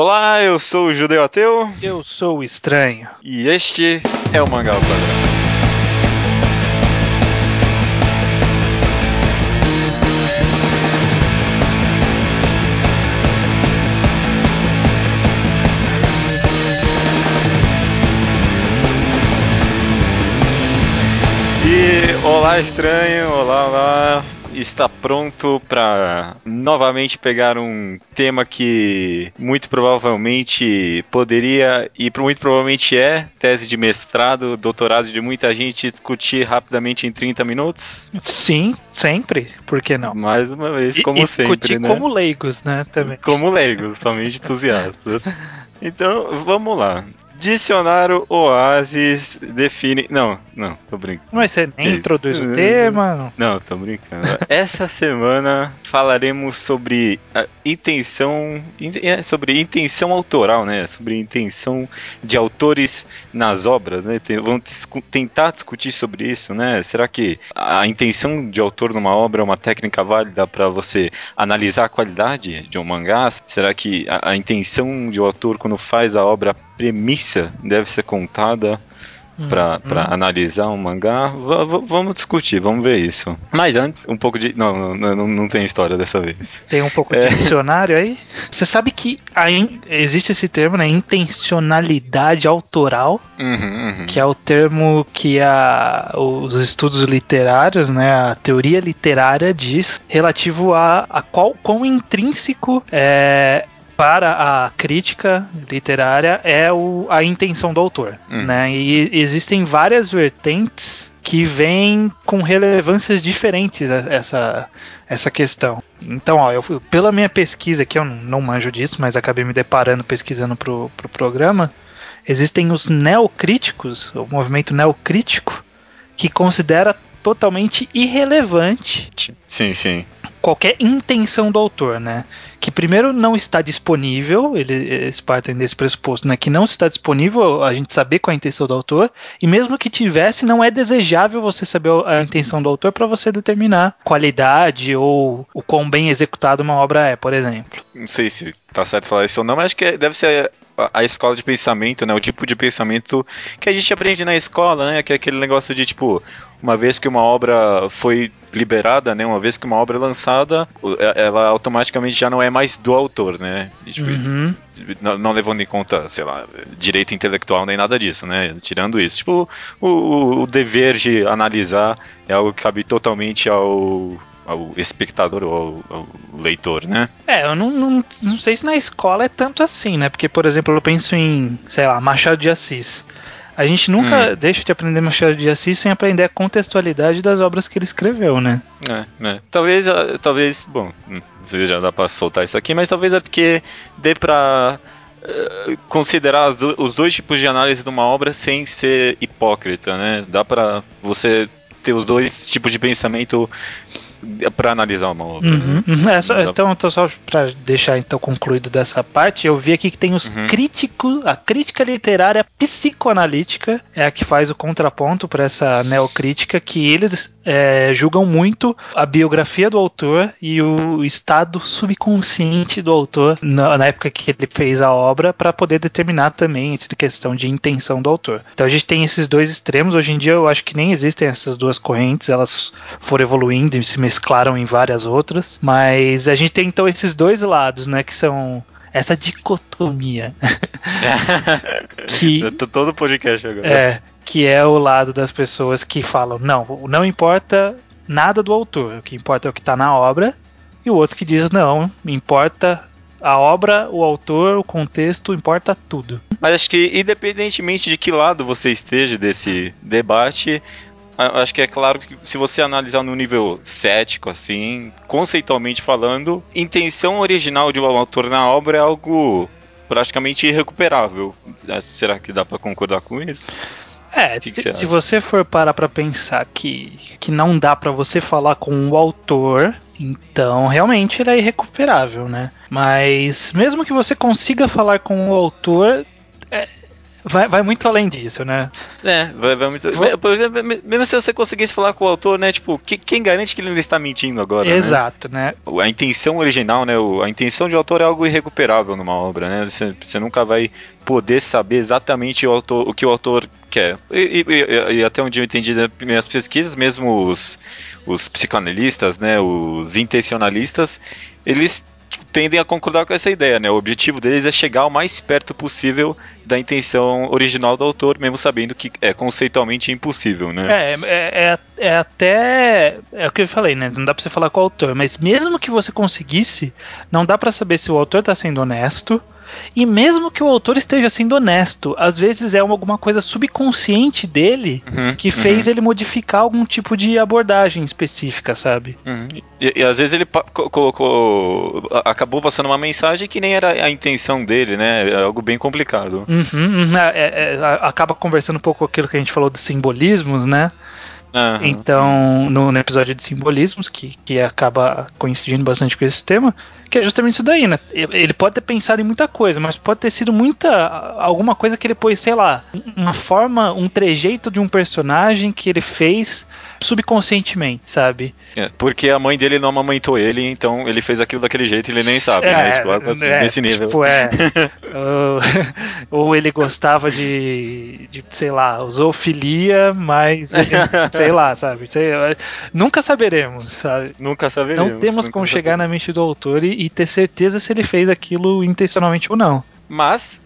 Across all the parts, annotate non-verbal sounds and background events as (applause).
Olá, eu sou o Judeu Ateu. Eu sou o Estranho. E este é o Mangá ao Quadrado. E olá, estranho, olá, olá está pronto para novamente pegar um tema que muito provavelmente poderia e muito provavelmente é tese de mestrado, doutorado de muita gente discutir rapidamente em 30 minutos? Sim, sempre. Por que não? Mais uma vez, como e, sempre, discutir né? como leigos, né, também. Como leigos, somente entusiastas. (laughs) Então, vamos lá. Dicionário Oasis define. Não, não, tô brincando. Mas você nem introduz o tema. Não, tô brincando. Essa semana falaremos sobre a intenção. in- é, Sobre intenção autoral, né? Sobre intenção de autores nas obras, né? Vamos tentar discutir sobre isso, né? Será que a intenção de autor numa obra é uma técnica válida para você analisar a qualidade de um mangá? Será que a, a intenção de um autor quando faz a obra premissa deve ser contada pra, Hum, analisar um mangá, va- vamos discutir, vamos ver isso. Mas antes, um pouco de. Não, não, não, não tem história dessa vez. Tem um pouco É. de dicionário aí. Você sabe que in- existe esse termo, né? Intencionalidade autoral, Uhum, uhum. que é o termo que a, os estudos literários, né? A teoria literária diz relativo a, a qual quão intrínseco é. Para a crítica literária é o, a intenção do autor, Hum. né? E existem várias vertentes que vêm com relevâncias diferentes a- essa, essa questão. Então, ó, eu, fui- pela minha pesquisa, que eu não, não manjo disso, mas acabei me deparando pesquisando pro, pro programa, existem os neocríticos, o movimento neocrítico, que considera totalmente irrelevante Sim, sim. Qualquer intenção do autor, né? Que primeiro não está disponível, ele- eles partem desse pressuposto, né? Que não está disponível a gente saber qual é a intenção do autor, e mesmo que tivesse, não é desejável você saber a intenção do autor para você determinar qualidade ou o quão bem executada uma obra é, por exemplo. Não sei se tá certo falar isso ou não, mas acho que deve ser a, escola de pensamento, né? O tipo de pensamento que a gente aprende na escola, né? Que é aquele negócio de tipo, uma vez que uma obra foi liberada, né? Uma vez que uma obra é lançada, é- ela automaticamente já não é mais do autor, né? E, tipo, Uhum. não, não levando em conta, sei lá, direito intelectual nem nada disso, né? Tirando isso. Tipo, o- o dever de analisar é algo que cabe totalmente ao, ao espectador ou ao, ao leitor, né? É, eu não, não, não sei se na escola é tanto assim, né? Porque, por exemplo, eu penso em, sei lá, Machado de Assis. A gente nunca deixa de aprender Machado de Assis sem aprender a contextualidade das obras que ele escreveu, né? É, né? Talvez, ah, talvez, bom, não sei se já dá pra soltar isso aqui, mas talvez é porque dê pra eh, considerar do- os dois tipos de análise de uma obra sem ser hipócrita, né? Dá pra você ter os dois tipos de pensamento pra analisar uma obra. Uhum, uhum. É só- então, então, só para deixar então concluído dessa parte, eu vi aqui que tem os Uhum. críticos, a crítica literária psicoanalítica é a que faz o contraponto para essa neocrítica, que eles é, julgam muito a biografia do autor e o estado subconsciente do autor na, na época que ele fez a obra para poder determinar também essa questão de intenção do autor. Então a gente tem esses dois extremos. Hoje em dia eu acho que nem existem essas duas correntes, elas foram evoluindo e se mesclaram em várias outras. Mas a gente tem então esses dois lados, né? Que são essa dicotomia. (laughs) que todo podcast agora. é, que é o lado das pessoas que falam, não, não importa nada do autor, o que importa é o que está na obra, e o outro que diz, não, importa a obra, o autor, o contexto, importa tudo. Mas acho que, independentemente de que lado você esteja desse debate, acho que é claro que se você analisar no nível cético, assim, conceitualmente falando, intenção original de um autor na obra é algo praticamente irrecuperável. Será que dá pra concordar com isso? É, que se, você se você for parar pra pensar que, que não dá pra você falar com o autor, então realmente ele é irrecuperável, né? Mas mesmo que você consiga falar com o autor, vai, vai muito além disso, né? É, vai, vai muito. Por exemplo, mesmo se você conseguisse falar com o autor, né? Tipo, que, quem garante que ele não está mentindo agora? Né? Exato, né? né? A intenção original, né? A intenção de autor é algo irrecuperável numa obra, né? Você, você nunca vai poder saber exatamente o, autor, o que o autor quer. E, e, e até onde eu entendi das minhas pesquisas, mesmo os, os psicoanalistas, né? Os intencionalistas, eles tendem a concordar com essa ideia, né? O objetivo deles é chegar o mais perto possível da intenção original do autor, mesmo sabendo que é conceitualmente impossível, né? É, é, é, é até. É o que eu falei, né? Não dá pra você falar com o autor, mas mesmo que você conseguisse, não dá para saber se o autor tá sendo honesto e mesmo que o autor esteja sendo honesto, às vezes é alguma coisa subconsciente dele uhum, que fez uhum. ele modificar algum tipo de abordagem específica, sabe? Uhum. E, e, às vezes ele colocou. acabou passando uma mensagem que nem era a intenção dele, né? É algo bem complicado. Uhum, uhum. É, é, é, acaba conversando um pouco com aquilo que a gente falou dos simbolismos, né? Uhum. Então, no, no, episódio de simbolismos, que, que acaba coincidindo bastante com esse tema, que é justamente isso daí, né? Ele pode ter pensado em muita coisa, mas pode ter sido muita. alguma coisa que ele pôs, sei lá, uma forma, um trejeito de um personagem que ele fez subconscientemente, sabe? É, porque a mãe dele não amamentou ele, então ele fez aquilo daquele jeito e ele nem sabe, é, né? Tipo, assim, é, nesse nível. Tipo, é. (laughs) ou, (laughs) ou, ele gostava de, de, sei lá, zoofilia, mas (laughs) sei lá, sabe? Sei, nunca saberemos, sabe? Nunca saberemos. Não temos como chegar na mente do autor e, e ter certeza se ele fez aquilo intencionalmente ou não. Mas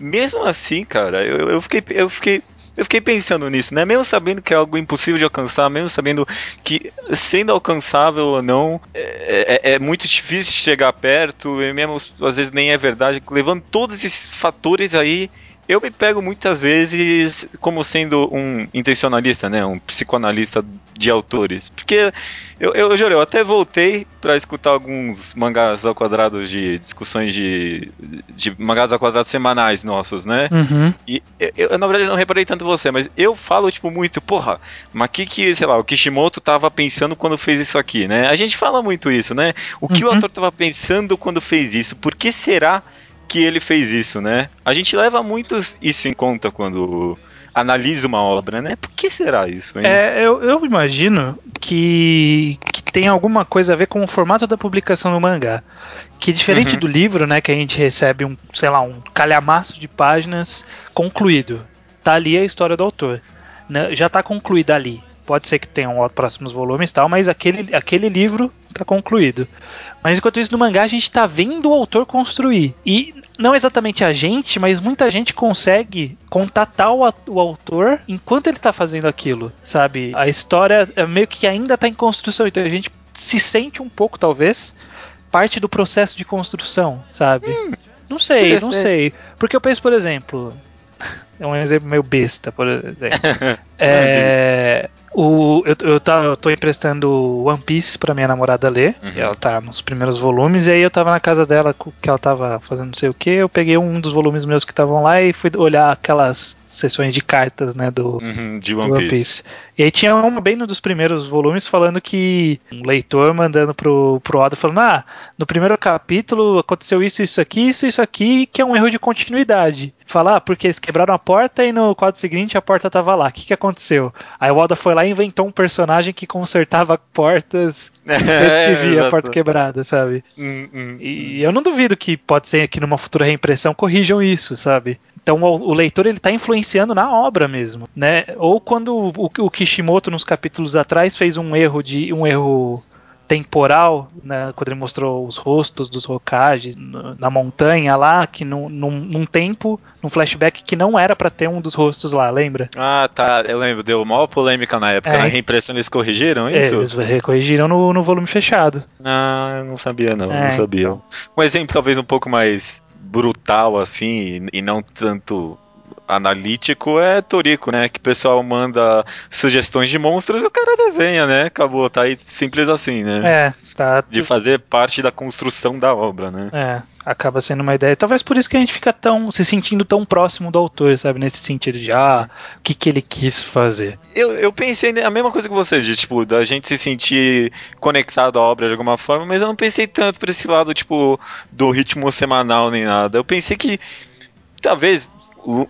mesmo assim, cara, eu, eu, fiquei, eu fiquei eu fiquei pensando nisso, né? Mesmo sabendo que é algo impossível de alcançar, mesmo sabendo que sendo alcançável ou não, é, é, é muito difícil chegar perto, e mesmo às vezes nem é verdade, levando todos esses fatores aí eu me pego muitas vezes como sendo um intencionalista, né? Um psicoanalista de autores. Porque eu, eu juro, eu até voltei para escutar alguns mangás ao quadrado de discussões de, de mangás ao quadrado semanais nossos, né? Uhum. E eu, eu, na verdade, não reparei tanto você, mas eu falo, tipo, muito, porra, mas que que, sei lá, o Kishimoto tava pensando quando fez isso aqui, né? A gente fala muito isso, né? O que uhum. o autor tava pensando quando fez isso? Por que será que ele fez isso, né? A gente leva muito isso em conta quando analisa uma obra, né? Por que será isso? Hein? É, eu, eu imagino que, que tem alguma coisa a ver com o formato da publicação do mangá. Que diferente uhum. do livro, né, que a gente recebe um, sei lá, um calhamaço de páginas concluído. Tá ali a história do autor. Né? Já tá concluída ali. Pode ser que tenham próximos volumes e tal, mas aquele, aquele livro tá concluído. Mas enquanto isso, no mangá, a gente tá vendo o autor construir. E não exatamente a gente, mas muita gente consegue contatar o, o autor enquanto ele tá fazendo aquilo, sabe? A história é meio que ainda tá em construção, então a gente se sente um pouco, talvez, parte do processo de construção, sabe? Hum, não sei, não sei. Porque eu penso, por exemplo, (laughs) é um exemplo meio besta, por exemplo. (laughs) é, o, eu, eu, tá, eu tô emprestando One Piece pra minha namorada ler. Uhum. ela tá nos primeiros volumes. E aí eu tava na casa dela, que ela tava fazendo não sei o que. Eu peguei um dos volumes meus que estavam lá e fui olhar aquelas sessões de cartas, né, do, uhum, de One, do One Piece. Piece. E aí tinha uma bem no dos primeiros volumes falando que um leitor mandando pro, pro Oda falando: Ah, no primeiro capítulo aconteceu isso, isso aqui, isso, isso aqui, que é um erro de continuidade. Falar, ah, porque eles quebraram a porta e no quadro seguinte a porta tava lá. O que, que aconteceu? Aí o Oda foi lá e inventou um personagem que consertava portas (laughs) sempre que via a porta quebrada, sabe? Hum, hum, e eu não duvido que pode ser que numa futura reimpressão corrijam isso, sabe? Então o, o, leitor ele está influenciando na obra mesmo, né? Ou quando o, o, Kishimoto nos capítulos atrás fez um erro de um erro temporal, né, quando ele mostrou os rostos dos Hokages na montanha lá, que num, num, num, tempo, num flashback que não era para ter um dos rostos lá, lembra? Ah, tá, eu lembro, deu maior polêmica na época, é. na reimpressão eles corrigiram isso? É, eles corrigiram no, no volume fechado. Ah, eu não sabia não, é. não sabia. Um exemplo talvez um pouco mais brutal assim e não tanto analítico é Torico, né? Que o pessoal manda sugestões de monstros e o cara desenha, né? Acabou, tá aí simples assim, né? É, tá. De fazer parte da construção da obra, né? É, acaba sendo uma ideia. Talvez por isso que a gente fica tão se sentindo tão próximo do autor, sabe? Nesse sentido de, ah, o que, que ele quis fazer. Eu, eu pensei a mesma coisa que você, de, tipo, da gente se sentir conectado à obra de alguma forma, mas eu não pensei tanto por esse lado, tipo, do ritmo semanal nem nada. Eu pensei que talvez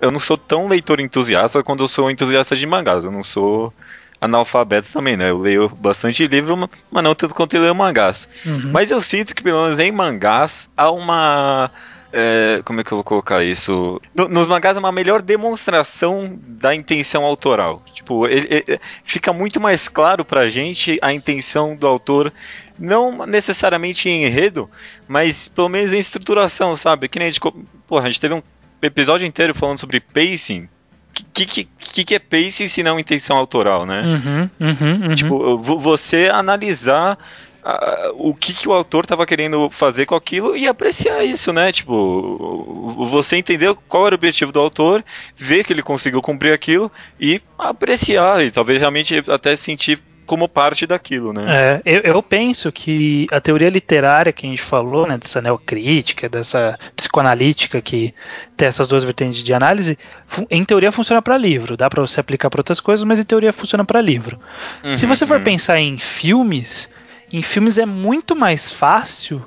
eu não sou tão leitor entusiasta quando eu sou entusiasta de mangás. Eu não sou analfabeto também, né? Eu leio bastante livro, mas não tanto quanto eu leio mangás. Uhum. Mas eu sinto que, pelo menos em mangás, há uma. É, como é que eu vou colocar isso? No, nos mangás é uma melhor demonstração da intenção autoral. Tipo, ele, ele, fica muito mais claro pra gente a intenção do autor, não necessariamente em enredo, mas pelo menos em estruturação, sabe? Que nem a gente. Porra, a gente teve um episódio inteiro falando sobre pacing que, que, que, que é pace se não intenção autoral, né? Uhum, uhum, uhum. Tipo, você analisar uh, o que, que o autor estava querendo fazer com aquilo e apreciar isso, né? Tipo, você entender qual era o objetivo do autor, ver que ele conseguiu cumprir aquilo e apreciar, e talvez realmente até sentir como parte daquilo, né? É, eu, eu, penso que a teoria literária que a gente falou, né, dessa neocrítica, dessa psicoanalítica que tem essas duas vertentes de análise, em teoria funciona para livro, dá para você aplicar para outras coisas, mas em teoria funciona para livro. Uhum, Se você for uhum. pensar em filmes, em filmes é muito mais fácil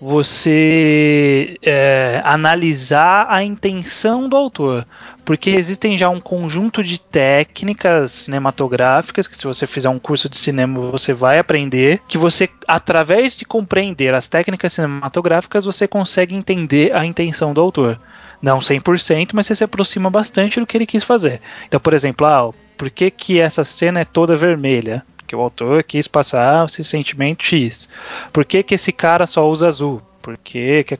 você é, analisar a intenção do autor, porque existem já um conjunto de técnicas cinematográficas que se você fizer um curso de cinema você vai aprender, que você através de compreender as técnicas cinematográficas você consegue entender a intenção do autor. Não 100%, mas você se aproxima bastante do que ele quis fazer. Então, por exemplo, ah, por que, que essa cena é toda vermelha? que o autor quis passar esse sentimento X. Por que, que esse cara só usa azul? Porque quer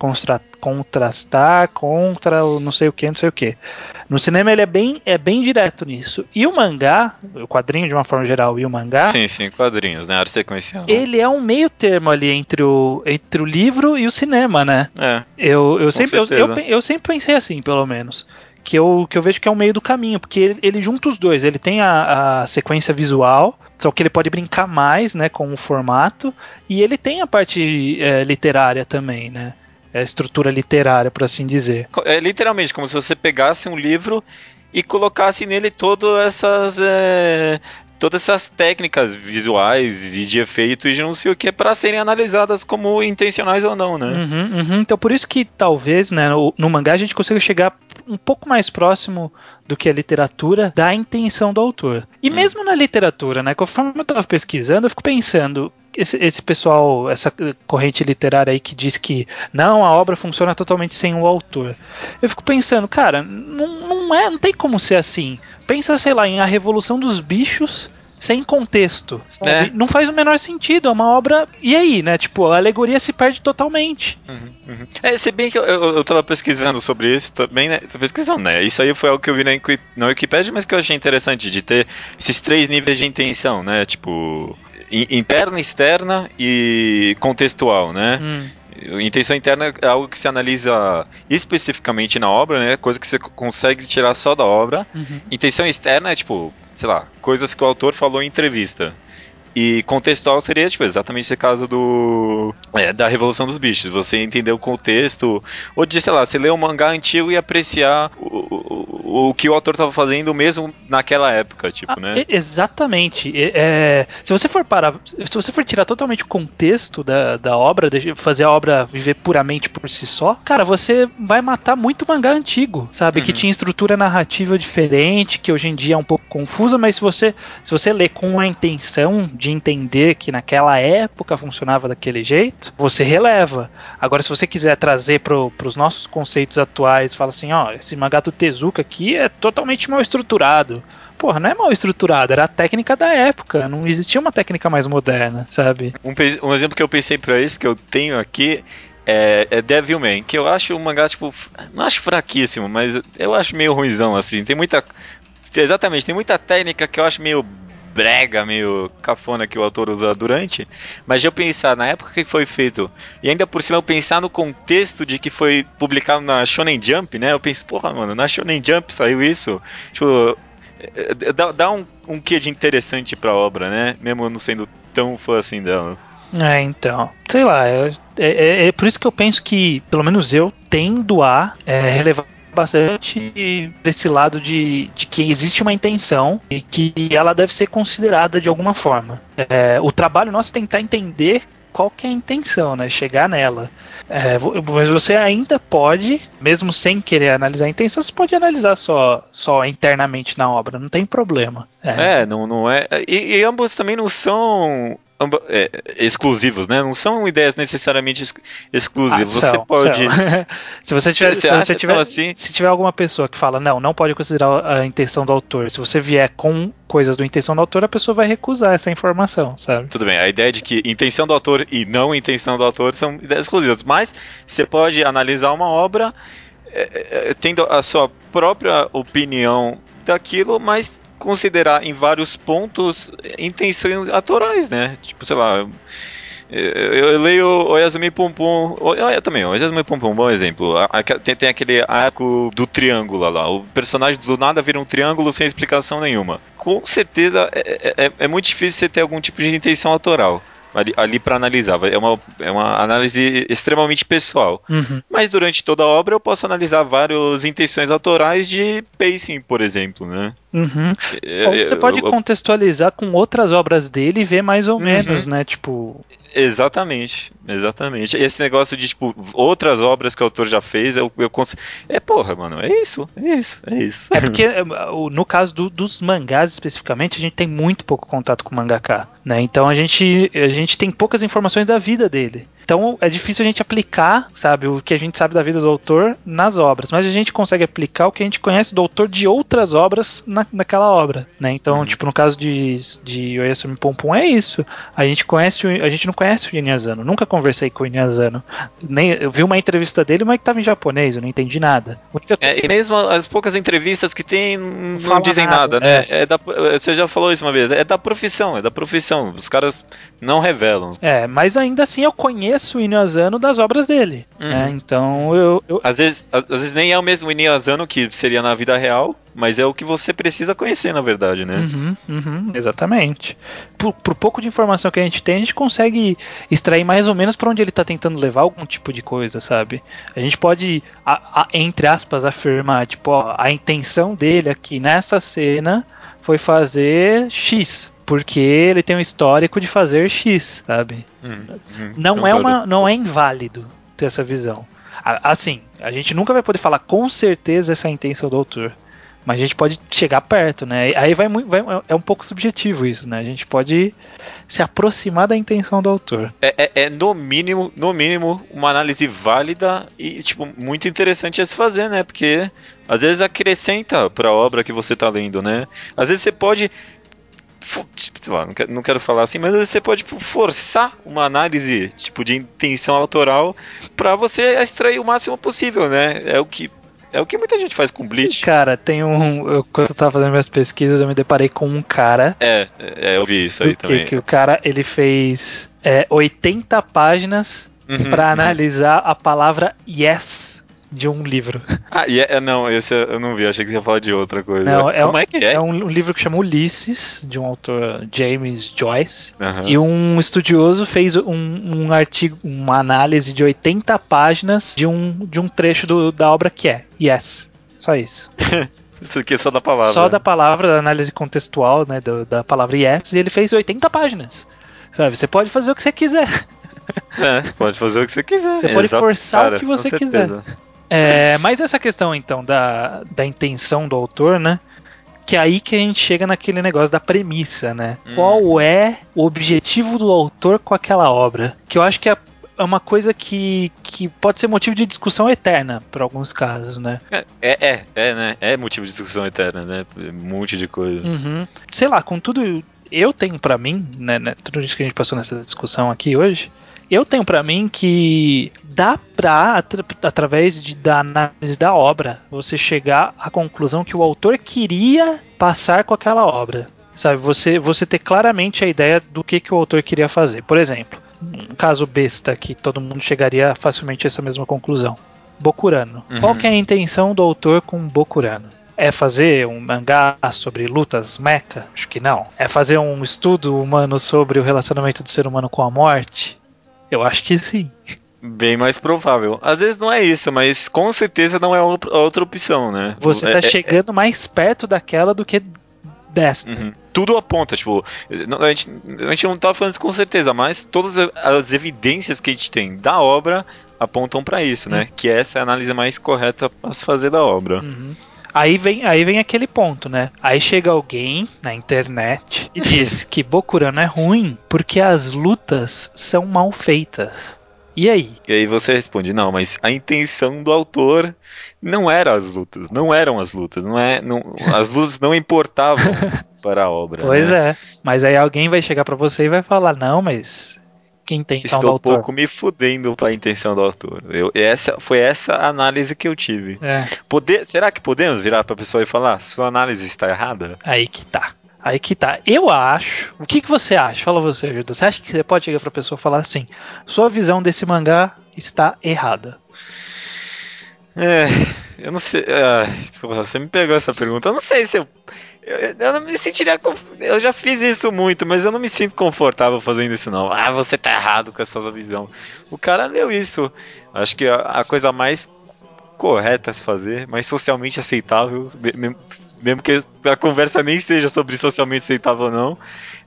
contrastar contra o não sei o que, não sei o que. No cinema ele é bem, é bem direto nisso. E o mangá, o quadrinho de uma forma geral e o mangá. Sim, sim, quadrinhos, né? Arte sequencial. Ele é um meio termo ali entre o, entre o livro e o cinema, né? É. Eu, eu, sempre, eu, eu, eu sempre pensei assim, pelo menos que eu, que eu vejo que é o meio do caminho, porque ele, ele junta os dois. Ele tem a, a, sequência visual, só que ele pode brincar mais né, com o formato, e ele tem a parte é, literária também, né? É a estrutura literária, por assim dizer. É literalmente como se você pegasse um livro e colocasse nele todas essas é, todas essas técnicas visuais e de efeito e de não sei o que para serem analisadas como intencionais ou não, né? Uhum, uhum. Então por isso que talvez, né, no, no, mangá a gente consiga chegar um pouco mais próximo do que a literatura da intenção do autor. E hum. mesmo na literatura, né, conforme eu estava pesquisando, eu fico pensando, esse, esse, pessoal, essa corrente literária aí que diz que não, a obra funciona totalmente sem o autor. Eu fico pensando, cara, não, não é, não tem como ser assim. Pensa, sei lá, em A Revolução dos Bichos sem contexto. É. Não faz o menor sentido, é uma obra. E aí, né? Tipo, a alegoria se perde totalmente. Uhum, uhum. É, se bem que eu, eu, eu tava pesquisando sobre isso também, né? Tô pesquisando, né? Isso aí foi algo que eu vi na, na Wikipedia, mas que eu achei interessante, de ter esses três níveis de intenção, né? Tipo, interna, externa e contextual, né? Hum. Intenção interna é algo que se analisa especificamente na obra, né? Coisa que você consegue tirar só da obra. Uhum. Intenção externa é tipo, sei lá, coisas que o autor falou em entrevista. E contextual seria, tipo, exatamente esse caso do. É, da Revolução dos Bichos. Você entender o contexto. Ou de, sei lá, você ler um mangá antigo e apreciar o, o, o que o autor estava fazendo mesmo naquela época, tipo, ah, né? Exatamente. É, se você for parar. Se você for tirar totalmente o contexto da, da obra, fazer a obra viver puramente por si só, cara, você vai matar muito mangá antigo, sabe? Uhum. Que tinha estrutura narrativa diferente, que hoje em dia é um pouco confusa, mas se você, se você ler com a intenção de entender que naquela época funcionava daquele jeito, você releva. Agora, se você quiser trazer para os nossos conceitos atuais, fala assim, ó, esse mangá do Tezuka aqui é totalmente mal estruturado. Porra, não é mal estruturado, era a técnica da época, não existia uma técnica mais moderna, sabe? Um, um exemplo que eu pensei para isso, que eu tenho aqui, é, é Devilman, que eu acho um mangá, tipo, não acho fraquíssimo, mas eu acho meio ruizão, assim. Tem muita. Exatamente, tem muita técnica que eu acho meio brega, meio cafona que o autor usa durante, mas eu pensar na época que foi feito, e ainda por cima eu pensar no contexto de que foi publicado na Shonen Jump, né? Eu penso, porra, mano, na Shonen Jump saiu isso. Tipo, é, dá, dá um, um quê de interessante pra obra, né? Mesmo não sendo tão fã assim dela. É, então. Sei lá, é, é, é, por isso que eu penso que, pelo menos eu, tendo a é, relevar bastante desse lado de, de que existe uma intenção e que ela deve ser considerada de alguma forma. É, o trabalho nosso é tentar entender qual que é a intenção, né? Chegar nela. É, mas você ainda pode, mesmo sem querer analisar a intenção, você pode analisar só, só internamente na obra, não tem problema. É, é não, não é. E, e ambos também não são é, exclusivos, né? Não são ideias necessariamente ex exclusivas. Ah, você pode. (laughs) se você tiver, se, você tiver, assim? se tiver alguma pessoa que fala não, não pode considerar a intenção do autor. Se você vier com coisas do intenção do autor, a pessoa vai recusar essa informação, sabe? Tudo bem. A ideia de que intenção do autor e não intenção do autor são ideias exclusivas, mas você pode analisar uma obra é, é, tendo a sua própria opinião daquilo, mas considerar em vários pontos intenções autorais, né? Tipo, sei lá. Eu, eu leio o Yasumi Pum Pum. Eu também, o Yasumi Pum Pum, bom exemplo. Tem, tem aquele arco do triângulo lá. O personagem do nada vira um triângulo sem explicação nenhuma. Com certeza é, é, é muito difícil você ter algum tipo de intenção autoral ali, ali para analisar. É uma, é uma análise extremamente pessoal. Uhum. Mas durante toda a obra eu posso analisar várias intenções autorais de pacing, por exemplo, né? Uhum. É, ou você pode eu, contextualizar com outras obras dele e ver mais ou uhum. menos, né? Tipo. Exatamente, exatamente. Esse negócio de, tipo, outras obras que o autor já fez, eu, eu consigo. É, porra, mano, é isso, é isso, é isso. É porque, no caso do, dos mangás especificamente, a gente tem muito pouco contato com o mangaká, né? Então a gente, a gente tem poucas informações da vida dele. Então é difícil a gente aplicar, sabe, o que a gente sabe da vida do autor nas obras, mas a gente consegue aplicar o que a gente conhece do autor de outras obras na, naquela obra, né? Então, uhum. tipo, no caso de, de Oyasumi Pompom é isso. A gente conhece, a gente não conhece o Inazano, nunca conversei com o Inazano. Nem, eu vi uma entrevista dele, mas que tava em japonês, eu não entendi nada. É, e mesmo as poucas entrevistas que tem não, não dizem nada, nada né? É. é da, você já falou isso uma vez, é da profissão, é da profissão. Os caras não revelam. É, mas ainda assim eu conheço conheço o Inuyasano das obras dele. Uhum. Né? Então eu, eu, Às, vezes, às, vezes nem é o mesmo Inuyasano que seria na vida real, mas é o que você precisa conhecer, na verdade, né? Uhum, uhum, exatamente. Por, por, pouco de informação que a gente tem, a gente consegue extrair mais ou menos para onde ele está tentando levar algum tipo de coisa, sabe? A gente pode, a, a, entre aspas, afirmar, tipo, ó, a intenção dele aqui nessa cena foi fazer X porque ele tem um histórico de fazer X, sabe? Hum, hum, não é uma, não é inválido ter essa visão. Assim, a gente nunca vai poder falar com certeza essa é a intenção do autor. Mas a gente pode chegar perto, né? Aí vai, vai, é um pouco subjetivo isso, né? A gente pode se aproximar da intenção do autor. É, é, é, no mínimo, no mínimo, uma análise válida e tipo muito interessante a se fazer, né? Porque às vezes acrescenta para a obra que você está lendo, né? Às vezes você pode Tipo, lá, não, quero, não quero falar assim, mas você pode tipo, forçar uma análise tipo de intenção autoral para você extrair o máximo possível, né? É o que é o que muita gente faz com Bleach. Cara, tem um. Eu, quando eu tava fazendo minhas pesquisas, eu me deparei com um cara. É, é eu vi isso aí que, também. Que o cara ele fez é, 80 páginas uhum, para uhum. analisar a palavra yes de um livro. (laughs) Ah, e é, não, esse eu não vi, achei que você ia falar de outra coisa. Não, é, Como é que é? É um, livro que chama Ulisses, de um autor James Joyce. Uhum. E um estudioso fez um, um, artigo, uma análise de 80 páginas de um, de um trecho do, da obra que é Yes. Só isso. (laughs) Isso aqui é só da palavra. Só da palavra, da análise contextual, né? Do, da palavra yes, e ele fez 80 páginas. Sabe? Você pode fazer o que você quiser. É, você pode fazer o que você quiser. Você pode Exato, forçar cara, o que você quiser. É, mas essa questão, então, da, da intenção do autor, né? Que é aí que a gente chega naquele negócio da premissa, né? Hum. Qual é o objetivo do autor com aquela obra? Que eu acho que é é uma coisa que, que pode ser motivo de discussão eterna, por alguns casos, né? É, é, é, é né? É motivo de discussão eterna, né? Um monte de coisa. Uhum. Sei lá, com tudo. Eu tenho para mim, né, né, tudo isso que a gente passou nessa discussão aqui hoje, eu tenho para mim que dá pra, atra através de, da análise da obra, você chegar à conclusão que o autor queria passar com aquela obra. Sabe, você, você ter claramente a ideia do que, que o autor queria fazer. Por exemplo, um caso besta que todo mundo chegaria facilmente a essa mesma conclusão. Bokurano. Uhum. Qual que é a intenção do autor com Bokurano? É fazer um mangá sobre lutas mecha? Acho que não. É fazer um estudo humano sobre o relacionamento do ser humano com a morte? Eu acho que sim. Bem mais provável. Às vezes não é isso, mas com certeza não é outra opção, né? Você tá é, é, chegando é, mais perto daquela do que desta. Uhum. Tudo aponta, tipo, a gente, a gente não tá falando isso com certeza, mas todas as evidências que a gente tem da obra apontam para isso, né? Uhum. Que essa é a análise mais correta a se fazer da obra. Uhum. Aí vem, aí vem aquele ponto, né? Aí chega alguém na internet e diz (laughs) que Bokurano é ruim porque as lutas são mal feitas. E aí? E aí você responde, não, mas a intenção do autor não era as lutas, não eram as lutas, não é, não, as lutas não importavam (laughs) para a obra. Pois né? é, mas aí alguém vai chegar para você e vai falar, não, mas que intenção Estou do autor. um pouco me fudendo para a intenção do autor. Eu, essa foi essa análise que eu tive. É. Poder, será que podemos virar para a pessoa e falar, sua análise está errada? Aí que tá. Aí que tá. Eu acho. O que, que você acha? Fala você, Ajuda. Você acha que você pode chegar pra pessoa e falar assim: sua visão desse mangá está errada? É, eu não sei. Uh, você me pegou essa pergunta. Eu não sei se eu. Eu, eu não me sentiria. Eu já fiz isso muito, mas eu não me sinto confortável fazendo isso, não. Ah, você tá errado com essa sua visão. O cara leu isso. Acho que a, a coisa mais correta a se fazer, mais socialmente aceitável, mesmo, que a conversa nem seja sobre socialmente aceitável ou não,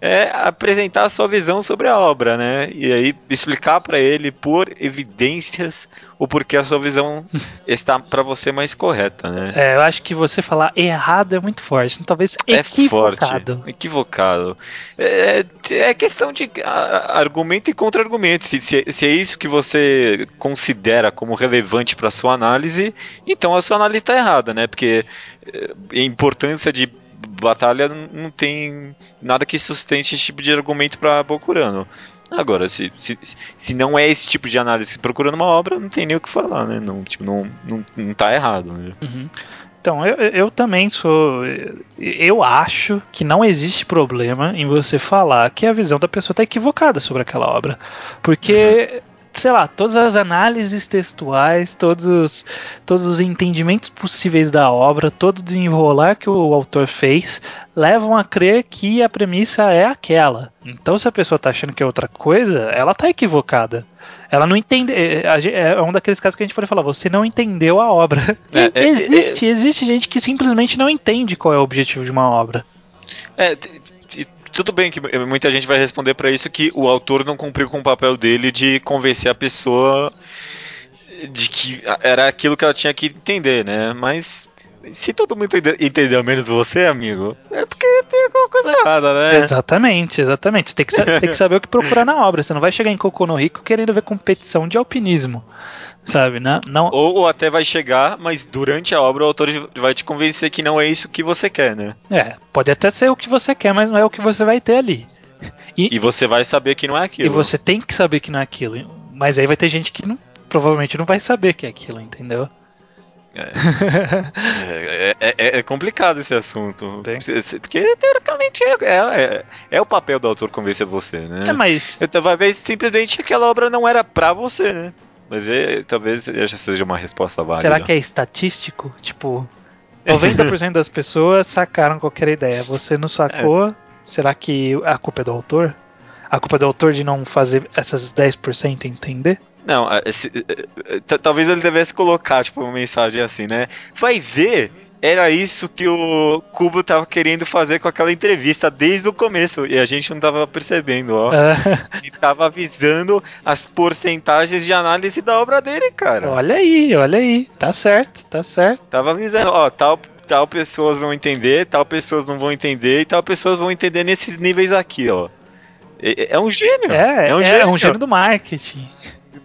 é apresentar a sua visão sobre a obra, né? E aí explicar para ele por evidências o porquê a sua visão (laughs) está para você mais correta, né? É, eu acho que você falar errado é muito forte, talvez equivocado. É forte, equivocado. É, é questão de argumento e contra-argumento. Se, se, se, é isso que você considera como relevante para sua análise, então a sua análise está errada, né? Porque é, importância de batalha não tem nada que sustente esse tipo de argumento para Bokurano. Agora, se, se, se não é esse tipo de análise procurando uma obra, não tem nem o que falar, né? Não, tipo, não, não, não tá errado. Né? Uhum. Então, eu, eu também sou. Eu acho que não existe problema em você falar que a visão da pessoa está equivocada sobre aquela obra. Porque. Uhum sei lá, todas as análises textuais, todos os, todos os entendimentos possíveis da obra, todo o desenrolar que o autor fez, levam a crer que a premissa é aquela. Então, se a pessoa está achando que é outra coisa, ela está equivocada. Ela não entende. É, é um daqueles casos que a gente pode falar, você não entendeu a obra. É, é, (laughs) existe, é, existe gente que simplesmente não entende qual é o objetivo de uma obra. É, tudo bem que muita gente vai responder para isso que o autor não cumpriu com o papel dele de convencer a pessoa de que era aquilo que ela tinha que entender, né? Mas se todo mundo entendeu menos você, amigo, é porque tem alguma coisa errada, né? Exatamente, exatamente. Você tem que, você tem que saber o que procurar na obra. Você não vai chegar em Coco no Rico querendo ver competição de alpinismo sabe? Não, não... Ou, ou, até vai chegar, mas durante a obra o autor vai te convencer que não é isso que você quer, né? É, pode até ser o que você quer, mas não é o que você vai ter ali. E, e você vai saber que não é aquilo. E você tem que saber que não é aquilo. Mas aí vai ter gente que não, provavelmente não vai saber que é aquilo, entendeu? É. (laughs) é, é, é, é, complicado esse assunto. Bem. Porque teoricamente é, é, é, o papel do autor convencer você, né? É, mas. Vai ver simplesmente aquela obra não era pra você, né? Mas talvez já seja uma resposta válida. Será que é estatístico? Tipo, 90% das pessoas sacaram qualquer ideia. Você não sacou? Será que a culpa é do autor? A culpa é do autor de não fazer essas 10% entender? Não, esse, talvez ele devesse colocar, tipo, uma mensagem assim, né? Vai ver era isso que o Kubo tava querendo fazer com aquela entrevista desde o começo e a gente não tava percebendo, ó. É. Ele tava avisando as porcentagens de análise da obra dele, cara. Olha aí, olha aí. Tá certo, tá certo. Tava avisando, ó, tal tal pessoas vão entender, tal pessoas não vão entender e tal pessoas vão entender nesses níveis aqui, ó. É, é um gênio. É, é um, é, gênio. é um gênio do marketing.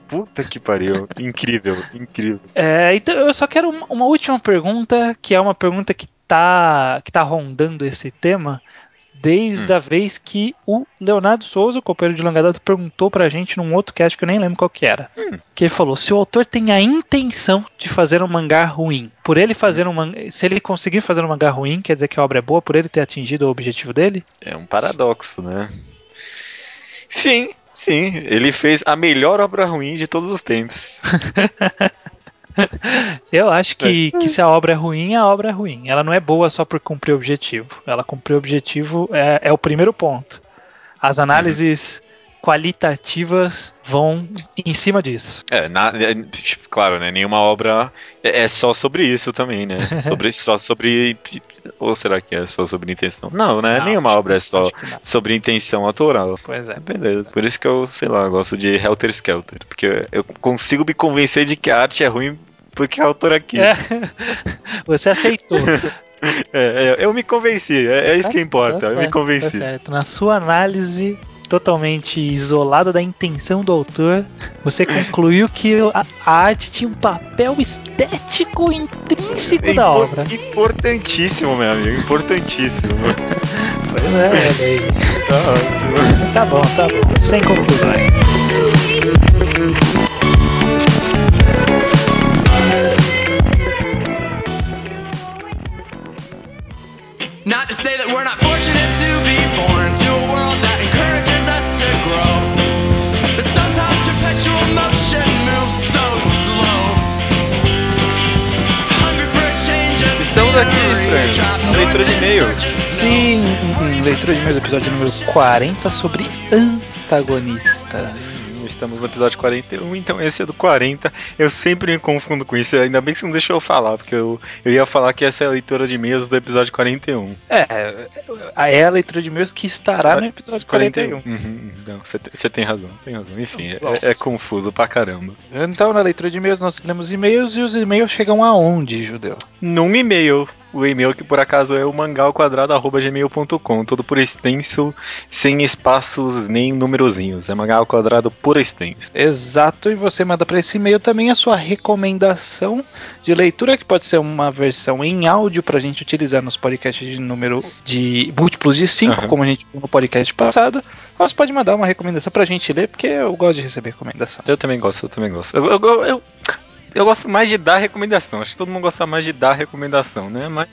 Puta que pariu. incrível, incrível. É, então eu só quero uma, uma, última pergunta, que é uma pergunta que tá, que tá rondando esse tema desde hum. a vez que o Leonardo Souza, o companheiro de longa data, perguntou pra gente num outro cast que eu nem lembro qual que era. Hum. Que ele falou: se o autor tem a intenção de fazer um mangá ruim, por ele fazer um mangá, se ele conseguir fazer um mangá ruim, quer dizer que a obra é boa por ele ter atingido o objetivo dele? É um paradoxo, né? Sim, Sim, ele fez a melhor obra ruim de todos os tempos. (laughs) Eu acho que, é. que se a obra é ruim, a obra é ruim. Ela não é boa só por cumprir o objetivo. Ela cumprir o objetivo é, é o primeiro ponto. As análises qualitativas vão em cima disso. É, na, é, tipo, claro, né? Nenhuma obra é, é só sobre isso também, né? (laughs) sobre só sobre ou será que é só sobre intenção? Não, né? Não, Nenhuma obra é só sobre intenção autoral. Pois é. Beleza. Por isso que eu, sei lá, gosto de Helter Skelter, porque eu consigo me convencer de que a arte é ruim porque a autora quis. É. (laughs) Você aceitou. (laughs) É, é, eu me convenci, é, é isso tá, que importa, tá eu me tá convenci. Tá certo. Na sua análise, totalmente isolada da intenção do autor, você concluiu que a, arte tinha um papel estético intrínseco da obra. Importantíssimo, meu amigo, importantíssimo. é, olha aí. Tá ótimo. Tá bom, tá bom. Sem conclusões. De e-mails, episódio número 40 sobre antagonistas estamos no episódio 41, então esse é do 40. Eu sempre me confundo com isso, ainda bem que você não deixou eu falar, porque eu, eu ia falar que essa é a leitura de e-mails do episódio 41. É, é a leitura de e-mails que estará no episódio 41. 41. Uhum, não, você tem razão, tem razão. Enfim, é, é, confuso pra caramba. Então, na leitura de e-mails, nós lemos e-mails e os e-mails chegam aonde, Judeu? Num e-mail o e-mail que por acaso é o mangalquadrado.gmail.com, todo por extenso, sem espaços nem numerozinhos. É mangal quadrado por extenso. Exato, e você manda para esse e-mail também a sua recomendação de leitura, que pode ser uma versão em áudio para a gente utilizar nos podcasts de número de múltiplos de 5, uhum. como a gente fez no podcast passado. Você pode mandar uma recomendação para a gente ler, porque eu gosto de receber recomendação. Eu também gosto, eu também gosto. eu, eu, eu eu gosto mais de dar recomendação. Acho que todo mundo gosta mais de dar recomendação, né? Mas...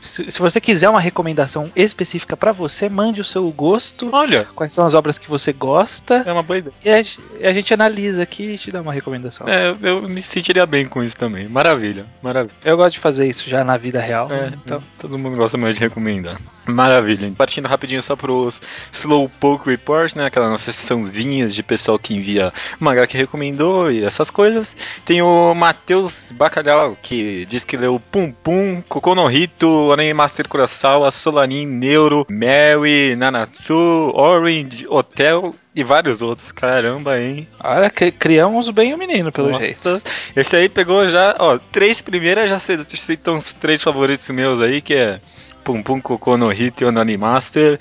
Se, se você quiser uma recomendação específica para você, mande o seu gosto. Olha. Quais são as obras que você gosta. É uma boa ideia. E a, a gente analisa aqui e te dá uma recomendação. É, eu me sentiria bem com isso também. Maravilha, maravilha. Eu gosto de fazer isso já na vida real. É, então. Todo mundo gosta mais de recomendar. Maravilha. Partindo rapidinho só pros Slowpoke Reports, né? Aquela nossa sessãozinhas de pessoal que envia mangá que recomendou e essas coisas. Tem o Matheus Bacalhau, que diz que leu Pum Pum, Kokonohito, Anime Master Kurosawa, Solanin, Neuro, Mary, Nanatsu, Orange, Hotel e vários outros. Caramba, hein? Olha, criamos bem o menino, pelo Nossa, jeito. Esse aí pegou já, ó, três primeiras já citam os três favoritos meus aí, que é Pum Pum Cocô no Hit ou no Animaster.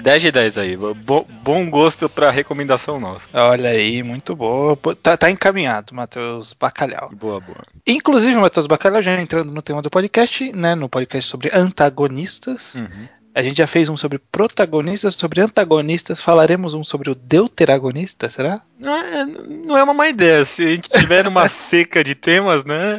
10 de 10 aí. Bo bom gosto pra recomendação nossa. Olha aí, muito boa. Tá, tá encaminhado, Matheus Bacalhau. Boa, boa. Inclusive, Matheus Bacalhau, já entrando no tema do podcast, né? No podcast sobre antagonistas. Uhum. A gente já fez um sobre protagonistas, sobre antagonistas. Falaremos um sobre o deuteragonista, será? Não é, não é uma má ideia. Se a gente tiver uma (laughs) seca de temas, né?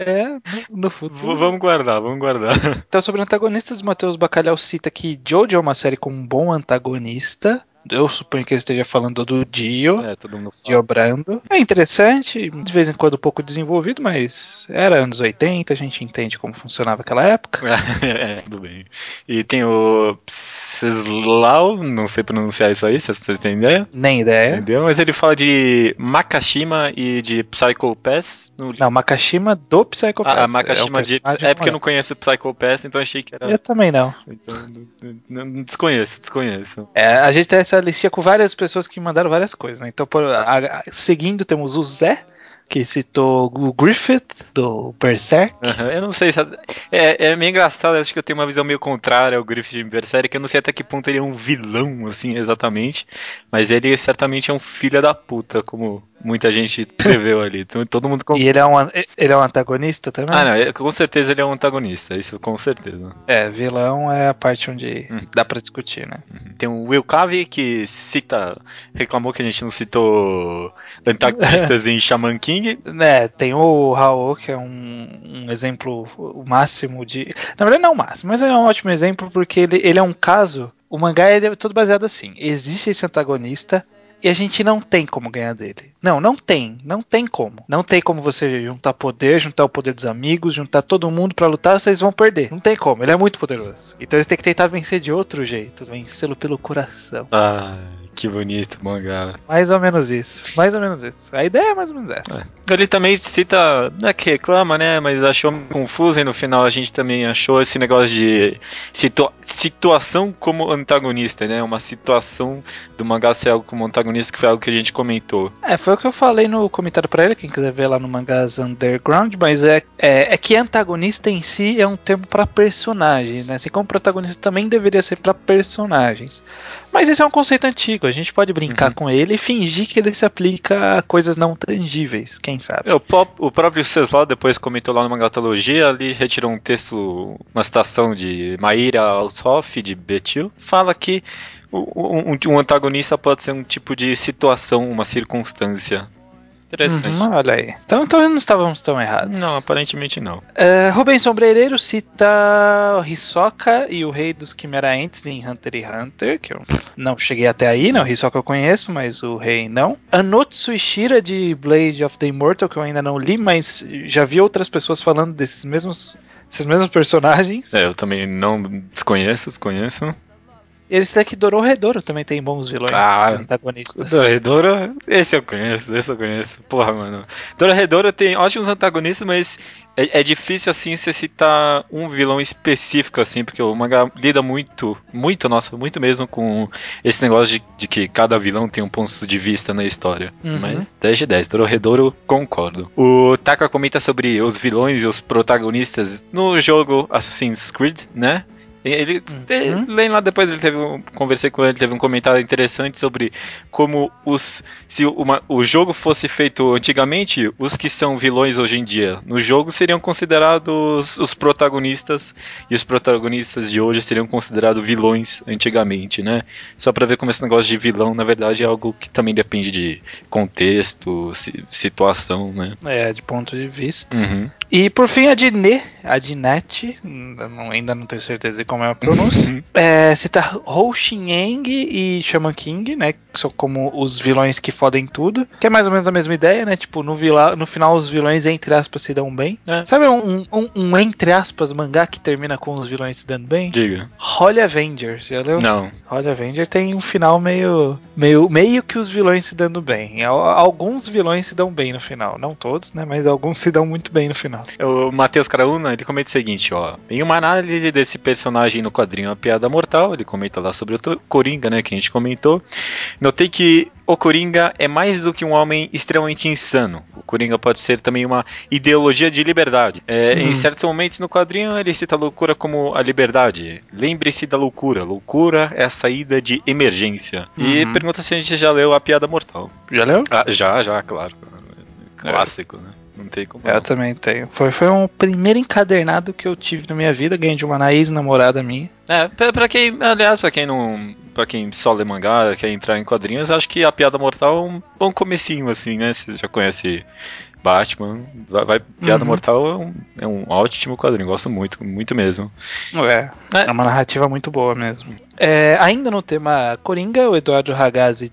É, no futuro. Vamos guardar, vamos guardar. Então, sobre antagonistas, Matheus Bacalhau cita que Jojo é uma série com um bom antagonista eu suponho que ele esteja falando do Dio, é, todo mundo Dio Brando. É interessante, de vez em quando um pouco desenvolvido, mas era anos 80, a gente entende como funcionava aquela época. (laughs) é, tudo bem. E tem o Psislau, não sei pronunciar isso aí, se você tem ideia. Nem ideia. Entendeu? Mas ele fala de Makashima e de Psycho Pass. No... Não, Makashima do Psycho Pass. Ah, Makashima é de... É porque eu não conheço Psycho Pass, então achei que era... Eu também não. Então, desconheço, desconheço. É, a gente tem essa essa listinha com várias pessoas que mandaram várias coisas, né? Então, por, a, a, seguindo, temos o Zé, que citou o Griffith, do Berserk. Uhum, eu não sei se. É, é meio engraçado, acho que eu tenho uma visão meio contrária ao Griffith de Berserk, eu não sei até que ponto ele é um vilão, assim, exatamente. Mas ele certamente é um filho da puta, como muita gente escreveu ali. Então, todo mundo. E ele é, um, ele é um antagonista também? Ah, não, com certeza ele é um antagonista, isso com certeza. É, vilão é a parte onde uhum. dá para discutir, né? Uhum. Tem o Will Cave que cita. reclamou que a gente não citou antagonistas (laughs) em Shaman King. É, tem o Raul, que é um, um exemplo máximo de. Na verdade, não o máximo, mas é um ótimo exemplo porque ele, ele é um caso. O mangá é todo baseado assim: existe esse antagonista, e a gente não tem como ganhar dele. Não, não tem, não tem como. Não tem como você juntar poder, juntar o poder dos amigos, juntar todo mundo para lutar, vocês vão perder. Não tem como, ele é muito poderoso. Então eles têm que tentar vencer de outro jeito, vencê-lo pelo coração. Ah, que bonito, mangá. Mais ou menos isso. Mais ou menos isso. A ideia é mais ou menos essa. É. Ele também cita, não é que reclama, né? Mas achou confuso e no final a gente também achou esse negócio de situa situação como antagonista, né? Uma situação do mangá ser algo como antagonista, que foi algo que a gente comentou. É, foi o que eu falei no comentário pra ele, quem quiser ver lá no Mangás Underground, mas é, é, é que antagonista em si é um termo para personagem, né? Assim como protagonista também deveria ser para personagens. Mas esse é um conceito antigo, a gente pode brincar uhum. com ele e fingir que ele se aplica a coisas não tangíveis, quem sabe. O, pop, o próprio Ceslau depois comentou lá numa gatologia, ali retirou um texto, uma citação de Maíra Alsoff, de Betil, fala que um, um, antagonista pode ser um tipo de situação, uma circunstância. Interessante. Uhum, olha aí. Então, então não estávamos tão errados. Não, aparentemente não. Uh, Rubens Sombreiro cita Hisoka e o Rei dos Quimeraentes em Hunter x Hunter, que eu não cheguei até aí, né? O Hisoka eu conheço, mas o Rei não. Anotsu Ishira de Blade of the Immortal, que eu ainda não li, mas já vi outras pessoas falando desses mesmos, esses mesmos personagens. É, eu também não desconheço, desconheço. Eles daqui Dororedoro também tem bons vilões ah, antagonistas. Dororedoro, esse eu conheço, esse eu conheço. Porra, mano. Dororedoro tem ótimos antagonistas, mas é, é, difícil assim você citar um vilão específico, assim, porque o mangá lida muito, muito, nossa, muito mesmo com esse negócio de, de que cada vilão tem um ponto de vista na história. Uhum. Mas 10 de 10, Dororedoro, concordo. O Taka comenta sobre os vilões e os protagonistas no jogo Assassin's Creed, né? Ele, uhum. lá depois, ele teve um, conversei com ele, teve um comentário interessante sobre como os se uma, o jogo fosse feito antigamente, os que são vilões hoje em dia no jogo seriam considerados os protagonistas e os protagonistas de hoje seriam considerados vilões antigamente, né? Só para ver como esse negócio de vilão, na verdade, é algo que também depende de contexto, situação, né? É, de ponto de vista. Uhum. E por fim a Diné, a Dinette, ainda não tenho certeza de como é a pronúncia, uhum. é, cita Hou Xinyang e Shaman King, né, que são como os vilões que fodem tudo, que é mais ou menos a mesma ideia, né, tipo, no, vila, no final os vilões, entre aspas, se dão bem. É. Sabe um, um, um, entre aspas, mangá que termina com os vilões se dando bem? Diga. Holy Avenger, já leu? Não. Holy Avenger tem um final meio, meio, meio que os vilões se dando bem. Alguns vilões se dão bem no final, não todos, né, mas alguns se dão muito bem no final. O Matheus Caraúna, ele comenta o seguinte, ó. Em uma análise desse personagem no quadrinho A Piada Mortal, ele comenta lá sobre o Coringa, né, que a gente comentou. Notei que o Coringa é mais do que um homem extremamente insano. O Coringa pode ser também uma ideologia de liberdade. É, Em hum. certos momentos no quadrinho ele cita a loucura como a liberdade. Lembre-se da loucura. Loucura é a saída de emergência. Uhum. E pergunta se a gente já leu A Piada Mortal. Já leu? Ah, já, já, claro. Clássico, é. né? Não tem como. Eu também tenho. Foi, foi um primeiro encadernado que eu tive na minha vida, ganhei de uma ex-namorada minha. É, pra quem, aliás, pra quem não. para quem só lê mangá, quer entrar em quadrinhos, acho que a Piada Mortal é um bom comecinho, assim, né? Você já conhece Batman, vai, vai Piada uhum. Mortal é um, é um ótimo quadrinho, gosto muito, muito mesmo. É, é, é uma narrativa muito boa mesmo. É, ainda no tema Coringa, o Eduardo Ragazzi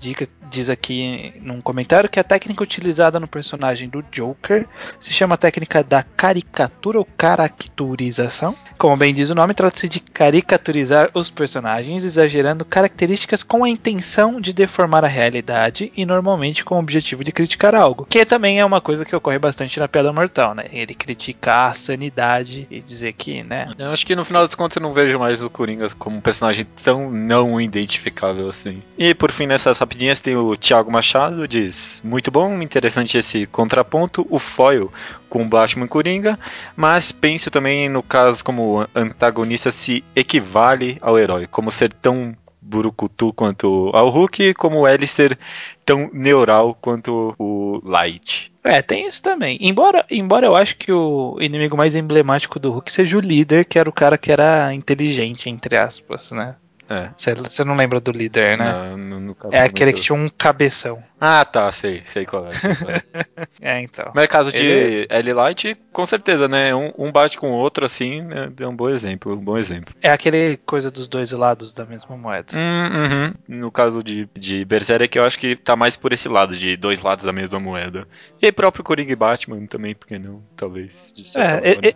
diz aqui num comentário que a técnica utilizada no personagem do Joker se chama técnica da caricatura ou caracterização. Como bem diz o nome, trata-se de caricaturizar os personagens, exagerando características com a intenção de deformar a realidade e normalmente com o objetivo de criticar algo. Que também é uma coisa que ocorre bastante na Piada Mortal, né? Ele criticar a sanidade e dizer que, né? Eu acho que no final das contas eu não vejo mais o Coringa como um personagem tão não identificável assim. E por fim, nessas rapidinhas tem o Thiago Machado, diz: Muito bom, interessante esse contraponto, o foil com Batman Coringa, mas penso também no caso como antagonista se equivale ao herói, como ser tão burucutu quanto ao Hulk, como L ser tão neural quanto o Light. É, tem isso também. Embora, embora eu acho que o inimigo mais emblemático do Hulk seja o líder, que era o cara que era inteligente, entre aspas, né? É. Você não lembra do líder, né? Não, caso é aquele que tinha um cabeção. Ah, tá, sei, sei qual é. sei qual é. (laughs) É, então. Mas caso de Ele- L-Light, com certeza, né? Um, um bate com o outro, assim, né, é um bom exemplo, um bom exemplo. É aquele coisa dos dois lados da mesma moeda. Hum, uhum. No caso de, de Berserk, eu acho que tá mais por esse lado, de dois lados da mesma moeda. E próprio Coringa e Batman também, porque não? Talvez. De certa É, forma.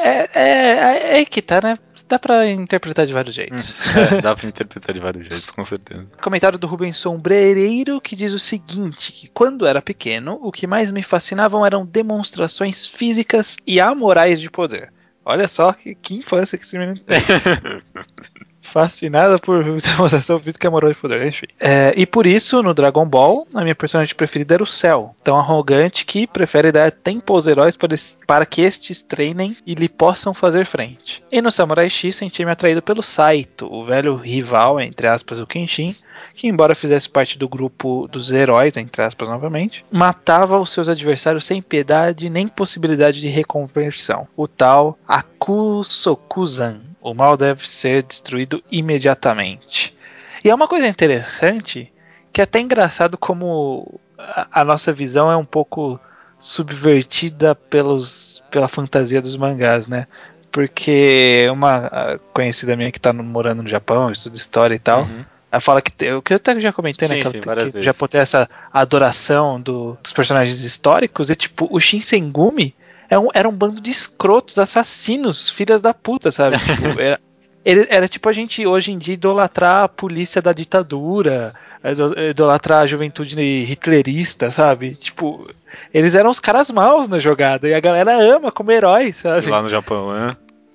É, é, é, é que tá, né? Dá pra interpretar de vários jeitos. É, (laughs) dá pra interpretar de vários jeitos, com certeza. Comentário do Rubens Sombreiro que diz o seguinte: que quando era pequeno, o que mais me fascinavam eram demonstrações físicas e amorais de poder. Olha só que, que infância que esse menino tem. (laughs) Fascinada por (laughs) demonstração física amoral de poder, enfim. É, e por isso, no Dragon Ball, a minha personagem preferida era o Cell, tão arrogante que prefere dar tempo aos heróis para, para que estes treinem e lhe possam fazer frente. E no Samurai X senti-me atraído pelo Saito, o velho rival, entre aspas, do Kenshin, que embora fizesse parte do grupo dos heróis, entre aspas novamente, matava os seus adversários sem piedade nem possibilidade de reconversão. O tal Akusokuzan. O mal deve ser destruído imediatamente. E é uma coisa interessante, que é até engraçado como a, a nossa visão é um pouco subvertida pelos, pela fantasia dos mangás, né? Porque uma conhecida minha que tá no- morando no Japão, estuda história e tal, Uhum. ela fala que tem, o que eu até já comentei, né? Sim, Que, ela sim, tem- várias que já Japão tem essa adoração do- dos personagens históricos, e tipo, o Shinsengumi é um- era um bando de escrotos, assassinos, filhas da puta, sabe? (laughs) Tipo, era, era tipo a gente hoje em dia idolatrar a polícia da ditadura, ido- idolatrar a juventude hitlerista, sabe? Tipo, eles eram os caras maus na jogada, e a galera ama como heróis, sabe? Lá no Japão, né?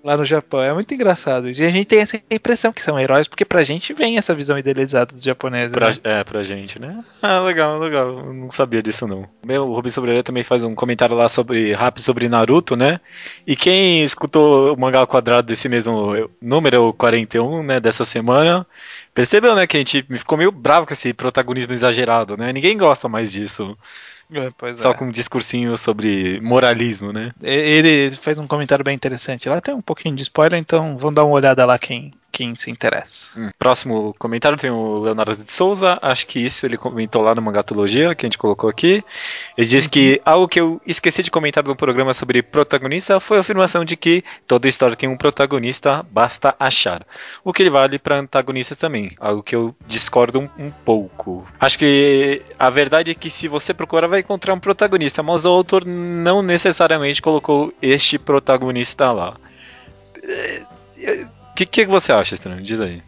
Lá no Japão. É muito engraçado. E a gente tem essa impressão que são heróis, porque pra gente vem essa visão idealizada dos japoneses. Pra, né? é, pra gente, né? Ah, legal, legal. Eu não sabia disso, não. Meu, o Rubens Sobreira também faz um comentário lá sobre rápido sobre Naruto, né? E quem escutou o mangá quadrado desse mesmo número 41, né, dessa semana, percebeu, né, que a gente ficou meio bravo com esse protagonismo exagerado, né? Ninguém gosta mais disso. É, Só é. com um discursinho sobre moralismo, né? Ele fez um comentário bem interessante. Lá tem um pouquinho de spoiler, então vamos dar uma olhada lá quem, quem se interessa. Hum. Próximo comentário tem o Leonardo de Souza. Acho que isso ele comentou lá no Mangatologia, que a gente colocou aqui. Ele diz que algo que eu esqueci de comentar no programa sobre protagonista foi a afirmação de que toda história tem um protagonista, basta achar. O que vale para antagonistas também. Algo que eu discordo um, um pouco. Acho que a verdade é que se você procurar, vai encontrar um protagonista, mas o autor não necessariamente colocou este protagonista lá. O que, que você acha, Estranho? Diz aí.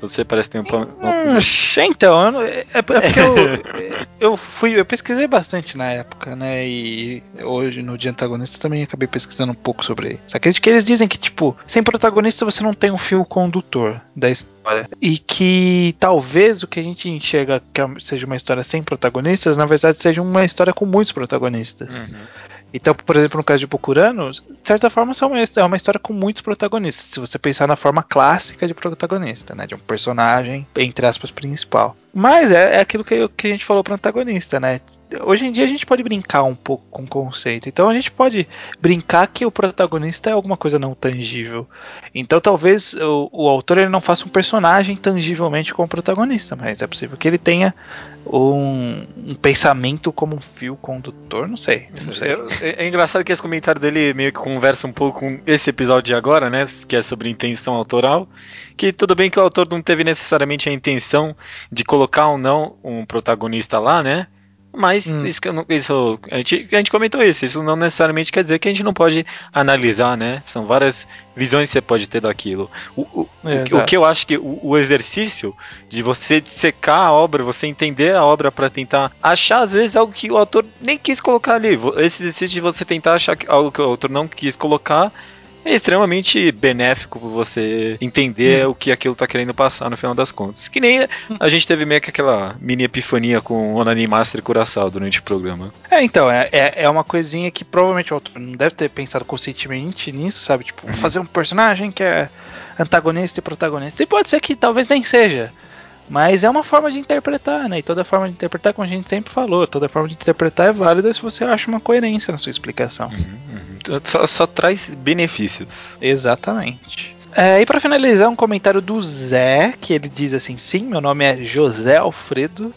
Você parece ter um. uma opinião. Hum, (laughs) então, é, é porque eu, (laughs) eu fui, eu pesquisei bastante na época, né? E hoje no dia antagonista também acabei pesquisando um pouco sobre essa crítica. Eles dizem que, tipo, sem protagonista você não tem um fio condutor da história. E que talvez o que a gente enxerga que é- seja uma história sem protagonistas, na verdade seja uma história com muitos protagonistas. Uhum. Então, por exemplo, no caso de Bokurano, de certa forma é uma, história com muitos protagonistas. Se você pensar na forma clássica de protagonista, né? De um personagem, entre aspas, principal. Mas é, é aquilo que, que a gente falou pro antagonista, né? Hoje em dia a gente pode brincar um pouco com o conceito. Então a gente pode brincar que o protagonista é alguma coisa não tangível. Então talvez o, o autor ele não faça um personagem tangivelmente como protagonista, mas é possível que ele tenha um, um pensamento como um fio condutor, não sei. Não sei. É, é engraçado que esse comentário dele meio que conversa um pouco com esse episódio de agora, né? Que é sobre intenção autoral. Que tudo bem que o autor não teve necessariamente a intenção de colocar ou não um protagonista lá, né? Mas Hum. isso, que eu não- isso a, gente, a gente comentou isso. Isso não necessariamente quer dizer que a gente não pode analisar, né? São várias visões que você pode ter daquilo. O, o, É, o que- o que eu acho que o, o exercício de você dissecar a obra, você entender a obra para tentar achar às vezes algo que o autor nem quis colocar ali. Esse exercício de você tentar achar algo que o autor não quis colocar é extremamente benéfico para você entender o que aquilo tá querendo passar no final das contas. Que nem a gente teve meio que aquela mini epifania com Onani Master Curaçao durante o programa. É, então, é, é, é uma coisinha que provavelmente o autor não deve ter pensado conscientemente nisso, sabe? Tipo, Uhum. fazer um personagem que é antagonista e protagonista. E pode ser que talvez nem seja. Mas é uma forma de interpretar, né? E toda forma de interpretar, como a gente sempre falou, toda forma de interpretar é válida se você acha uma coerência na sua explicação. Só, só traz benefícios. Exatamente. É, e para finalizar, um comentário do Zé, que ele diz assim: sim, meu nome é José Alfredo.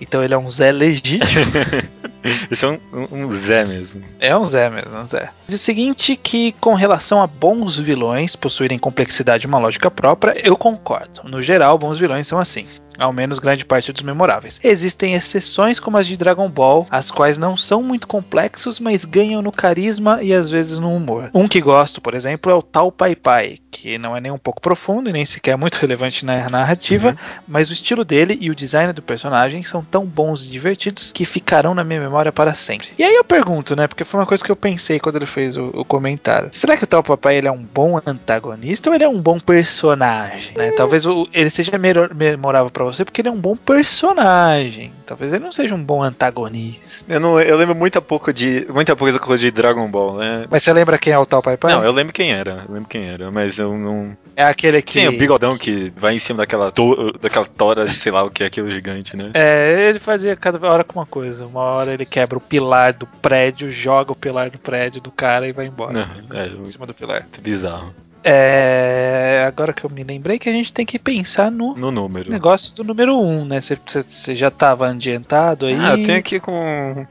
Então ele é um Zé legítimo. (laughs) Esse é um, um, Zé mesmo. É um Zé mesmo, um Zé. Diz o seguinte que com relação a bons vilões possuírem complexidade e uma lógica própria, eu concordo. No geral, bons vilões são assim ao menos grande parte dos memoráveis. Existem exceções como as de Dragon Ball, as quais não são muito complexos, mas ganham no carisma e às vezes no humor. Um que gosto, por exemplo, é o Tal Pai Pai, que não é nem um pouco profundo e nem sequer muito (laughs) relevante na narrativa, uhum. mas o estilo dele e o design do personagem são tão bons e divertidos que ficarão na minha memória para sempre. E aí eu pergunto, né, porque foi uma coisa que eu pensei quando ele fez o, o comentário. Será que o Tal Pai Pai ele é um bom antagonista ou ele é um bom personagem? Né? Talvez o, ele seja memorável para você porque ele é um bom personagem. Talvez ele não seja um bom antagonista. Eu, não, eu lembro muita pouco de muita pouca coisa de Dragon Ball, né? Mas você lembra quem é o tal Pai Pai? Não, eu lembro quem era. Eu lembro quem era, mas eu não. É aquele que. Sim, o bigodão que vai em cima daquela, to... daquela tora, sei lá o que é aquilo gigante, né? É, ele fazia cada hora com uma coisa. Uma hora ele quebra o pilar do prédio, joga o pilar do prédio do cara e vai embora. Não, é, em cima do pilar. Muito bizarro. É, agora que eu me lembrei que a gente tem que pensar no, no número. negócio do número 1, um, né? Você já estava adiantado aí? Ah, eu tenho aqui com.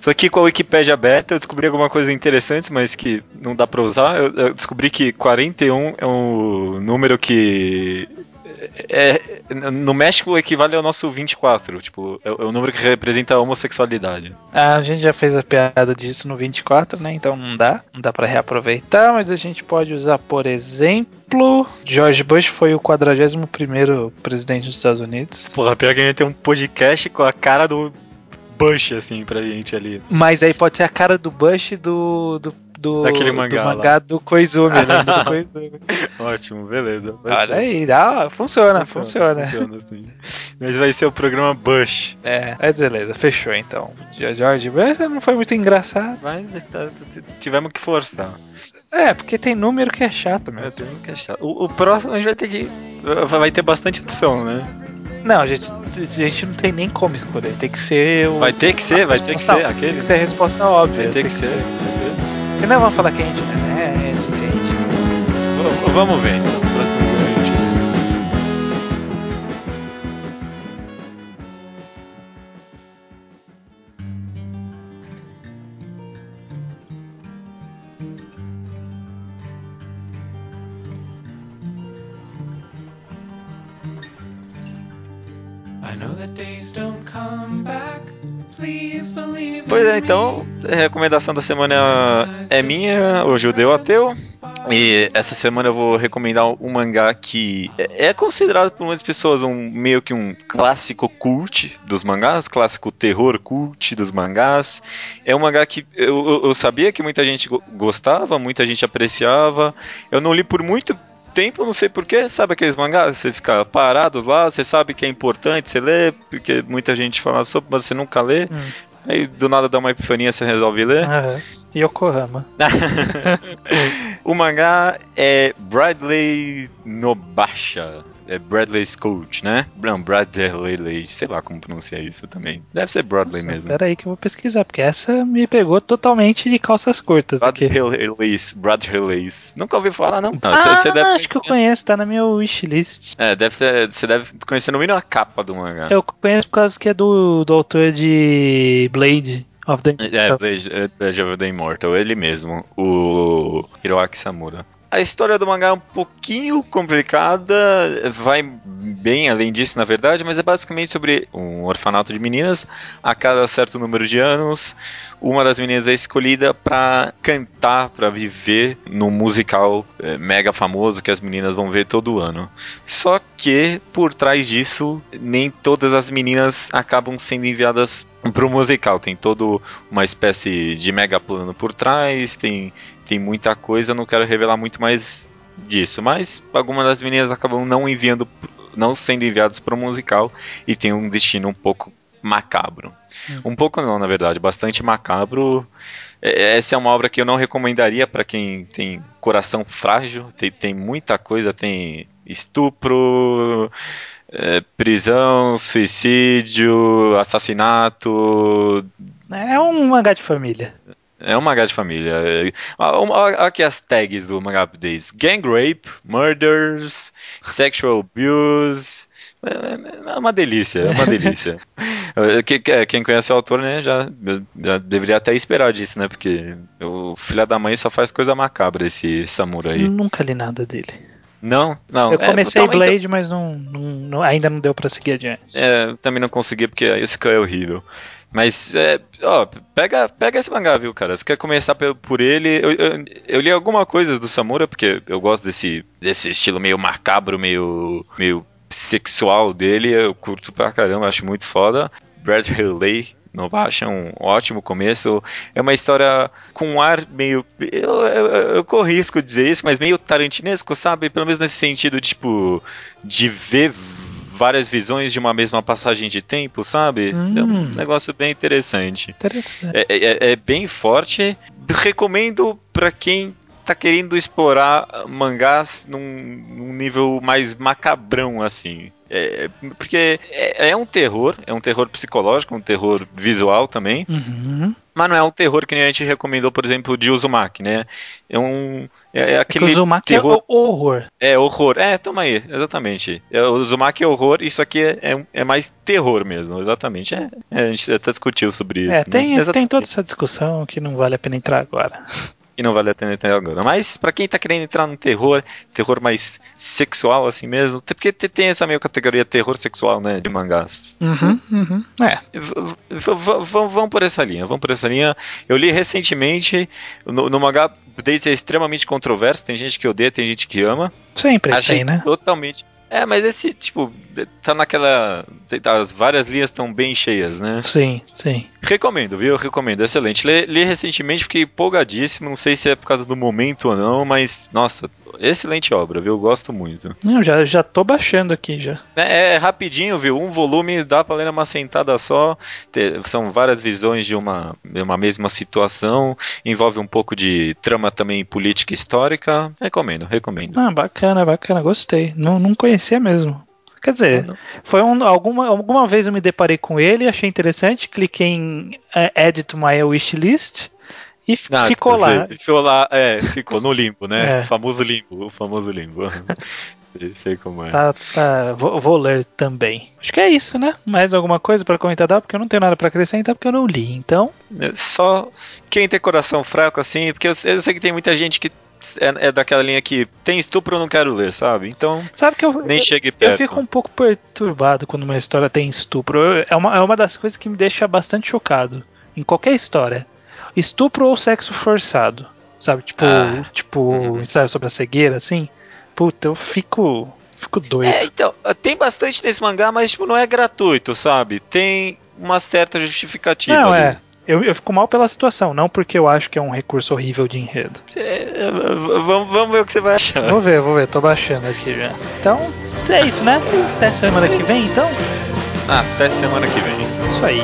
Só aqui com a Wikipedia aberta eu descobri alguma coisa interessante, mas que não dá para usar. Eu, eu descobri que 41 é um número que é, no México equivale ao nosso 24, tipo, é, é o número que representa a homossexualidade. Ah, a gente já fez a piada disso no 24, né? Então não dá, não dá para reaproveitar, mas a gente pode usar, por exemplo, George Bush foi o 41 primeiro presidente dos Estados Unidos. Porra, pior que a gente tem um podcast com a cara do Bush, assim, pra gente ali. Mas aí pode ser a cara do Bush do, do do, Daquele mangá, do, mangá do Koizumi, né? Do (laughs) Koizumi. Ótimo, beleza. Olha aí, dá, funciona, funciona. Funciona, funciona Mas vai ser o programa Bush. É, mas beleza, fechou então. Bush não foi muito engraçado. Mas tá, tivemos que forçar. É, porque tem número que é chato mesmo. É, tem número que é chato. O, o próximo a gente vai ter que. Vai ter bastante opção, né? Não, a gente, a gente não tem nem como escolher. Tem que ser o. Vai ter que ser, vai ter que ser aquele. Tem que ser a resposta óbvia. Vai ter que, que ser. ser. Senão vamos falar que a gente não é que a gente. Vamos ver. Próximo vídeo I know that days don't come back. Pois é, então, a recomendação da semana é minha, o Judeu Ateu. E essa semana eu vou recomendar um mangá que é considerado por muitas pessoas um meio que um clássico cult dos mangás, clássico terror cult dos mangás. É um mangá que eu, eu sabia que muita gente gostava, muita gente apreciava. Eu não li por muito tempo, não sei porquê, sabe aqueles mangás? Você fica parado lá, você sabe que é importante, você lê, porque muita gente fala sobre, mas você nunca lê. Hum. Aí do nada dá uma epifania, você resolve ler. Uhum. Yokohama. (laughs) o mangá é Bradley Nobasha é Bradley Coach, né? Não, Bradley, sei lá como pronunciar isso também. Deve ser Bradley Nossa, mesmo. Pera aí que eu vou pesquisar, porque essa me pegou totalmente de calças curtas Bradley Bradley. Nunca ouvi falar, não. não ah, cê, cê deve acho conhecer. que eu conheço, tá na minha wishlist. É, deve ser, você deve conhecer no mínimo a capa do mangá. Eu conheço por causa que é do, do autor de Blade. Of the... É, Blade, é, Blade of the Immortal, ele mesmo, o Hiroaki Samura. A história do mangá é um pouquinho complicada, vai bem além disso, na verdade, mas é basicamente sobre um orfanato de meninas. A cada certo número de anos, uma das meninas é escolhida para cantar, para viver num musical é, mega famoso que as meninas vão ver todo ano. Só que por trás disso, nem todas as meninas acabam sendo enviadas para o musical. Tem todo uma espécie de mega plano por trás, tem tem muita coisa, não quero revelar muito mais disso. Mas algumas das meninas acabam não enviando, não sendo enviadas para o musical e tem um destino um pouco macabro. Hum. Um pouco não, na verdade, bastante macabro. É, essa é uma obra que eu não recomendaria para quem tem coração frágil. Tem, tem muita coisa, tem estupro, é, prisão, suicídio, assassinato. É um mangá de família. É um mangá de família. Olha aqui as tags do Mangá Updates: Gang Rape, Murders, Sexual Abuse. É, é uma delícia, é uma delícia. (laughs) Quem conhece o autor, né, já, já, deveria até esperar disso, né? Porque o filho da mãe só faz coisa macabra, esse samurai. Nunca li nada dele. Não, não. Eu comecei é, Blade, então... mas não, não, não, ainda não deu para seguir adiante. É, também não consegui porque esse cara é horrível. Mas, é, ó, pega, pega esse mangá, viu, cara? Você quer começar por, ele? Eu, eu, eu, li alguma coisa do Samura, porque eu gosto desse, desse estilo meio macabro, meio, meio sexual dele. Eu curto pra caramba, acho muito foda. Brad Hurley acha um ótimo começo. É uma história com um ar meio. Eu, eu, eu corro dizer isso, mas meio tarantinesco, sabe? Pelo menos nesse sentido, tipo, de ver várias visões de uma mesma passagem de tempo, sabe? Hum. É um hum. negócio bem interessante. Interessante. É, é, é bem forte. Recomendo para quem tá querendo explorar mangás num, num nível mais macabrão, assim. É, porque é, é, um terror, é um terror psicológico, um terror visual também. Uhum. Mas não é um terror que nem a gente recomendou, por exemplo, de Uzumaki, né? É um. É, é aquele. É Uzumaki terror... é horror. É horror. É, toma aí, exatamente. É, o Uzumaki é horror, isso aqui é, é, é mais terror mesmo, exatamente. É, é, a gente até discutiu sobre isso. É, né? tem, tem toda essa discussão que não vale a pena entrar agora e não vale a pena entrar agora. Mas para quem tá querendo entrar no terror, terror mais sexual assim mesmo, até porque tem essa meio categoria terror sexual, né, de mangás. Uhum, uhum. É. Vamos por essa linha, vamos por essa linha. Eu li recentemente no, no mangá desde é extremamente controverso, tem gente que odeia, tem gente que ama. Sempre Achei tem, né? Totalmente é, mas esse, tipo, tá naquela. As várias linhas estão bem cheias, né? Sim, sim. Recomendo, viu? Recomendo, excelente. Li, li, recentemente, fiquei empolgadíssimo. Não sei se é por causa do momento ou não, mas, nossa, excelente obra, viu? Gosto muito. Não, já, já tô baixando aqui já. É, é rapidinho, viu? Um volume dá pra ler numa sentada só. são várias visões de uma, de uma mesma situação. Envolve um pouco de trama também política histórica. Recomendo, recomendo. Ah, bacana, bacana, gostei. Não, não conhecia mesmo. Quer dizer, foi um, alguma, alguma vez eu me deparei com ele, achei interessante, cliquei em uh, Add to my wishlist e ah, ficou lá. Ficou lá, é, ficou no limbo, né? É. O famoso limbo, o famoso limbo. (laughs) sei como é. Tá, tá, vou, vou, ler também. Acho que é isso, né? Mais alguma coisa para comentar? Dá, porque eu não tenho nada para acrescentar, porque eu não li, então. É só quem tem coração fraco assim, porque eu, eu sei que tem muita gente que é, é, daquela linha que tem estupro eu não quero ler, sabe? Então. Sabe que eu, nem chegue perto. Eu fico um pouco perturbado quando uma história tem estupro. Eu, é, uma, é uma das coisas que me deixa bastante chocado. Em qualquer história. Estupro ou sexo forçado. Sabe? Tipo, ah. tipo uhum. ensaio sobre a cegueira, assim. Puta, eu fico. Fico doido. É, então, tem bastante nesse mangá, mas tipo, não é gratuito, sabe? Tem uma certa justificativa. Não, ali. é. Eu, eu fico mal pela situação, não porque eu acho que é um recurso horrível de enredo. É, vamos, vamos ver o que você vai achar. Vou ver, vou ver, tô baixando aqui já. Então, é isso, né? Até semana que vem, então? Ah, até semana que vem. Isso aí.